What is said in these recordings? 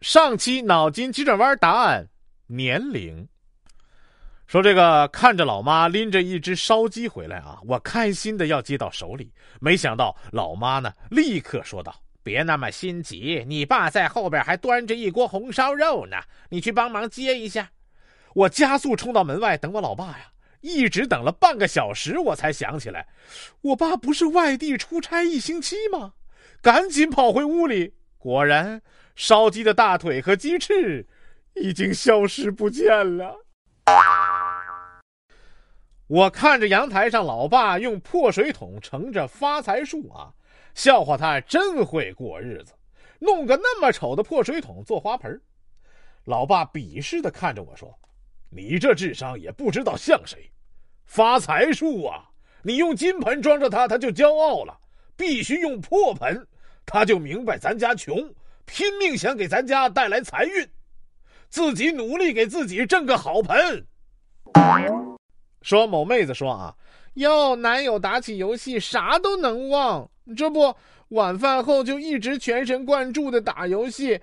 上期脑筋急转弯答案：年龄。说这个看着老妈拎着一只烧鸡回来啊，我开心的要接到手里，没想到老妈呢立刻说道：“别那么心急，你爸在后边还端着一锅红烧肉呢，你去帮忙接一下。”我加速冲到门外等我老爸呀，一直等了半个小时，我才想起来，我爸不是外地出差一星期吗？赶紧跑回屋里，果然。烧鸡的大腿和鸡翅已经消失不见了。我看着阳台上老爸用破水桶盛着发财树啊，笑话他真会过日子，弄个那么丑的破水桶做花盆。老爸鄙视的看着我说：“你这智商也不知道像谁？发财树啊，你用金盆装着它，它就骄傲了；必须用破盆，它就明白咱家穷。”拼命想给咱家带来财运，自己努力给自己挣个好盆。说某妹子说啊，哟，男友打起游戏啥都能忘，这不晚饭后就一直全神贯注的打游戏。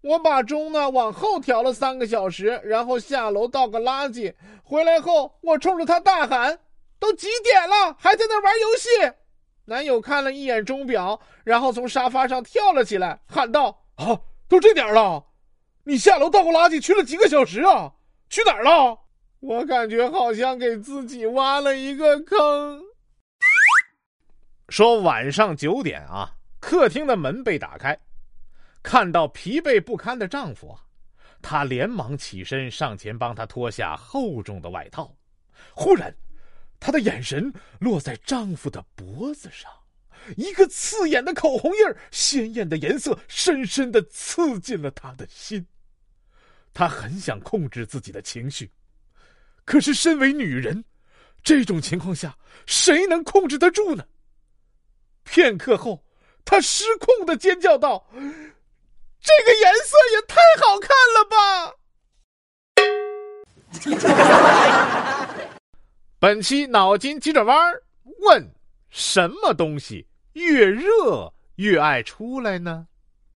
我把钟呢往后调了三个小时，然后下楼倒个垃圾，回来后我冲着他大喊：“都几点了，还在那玩游戏？”男友看了一眼钟表，然后从沙发上跳了起来，喊道。啊，都这点了，你下楼倒个垃圾去了几个小时啊？去哪儿了？我感觉好像给自己挖了一个坑。说晚上九点啊，客厅的门被打开，看到疲惫不堪的丈夫啊，她连忙起身上前帮他脱下厚重的外套。忽然，她的眼神落在丈夫的脖子上。一个刺眼的口红印儿鲜艳的颜色深深的刺进了他的心。他很想控制自己的情绪，可是身为女人，这种情况下谁能控制得住呢？片刻后，他失控的尖叫道：“这个颜色也太好看了吧！” 本期脑筋急转弯问：什么东西？越热越爱出来呢。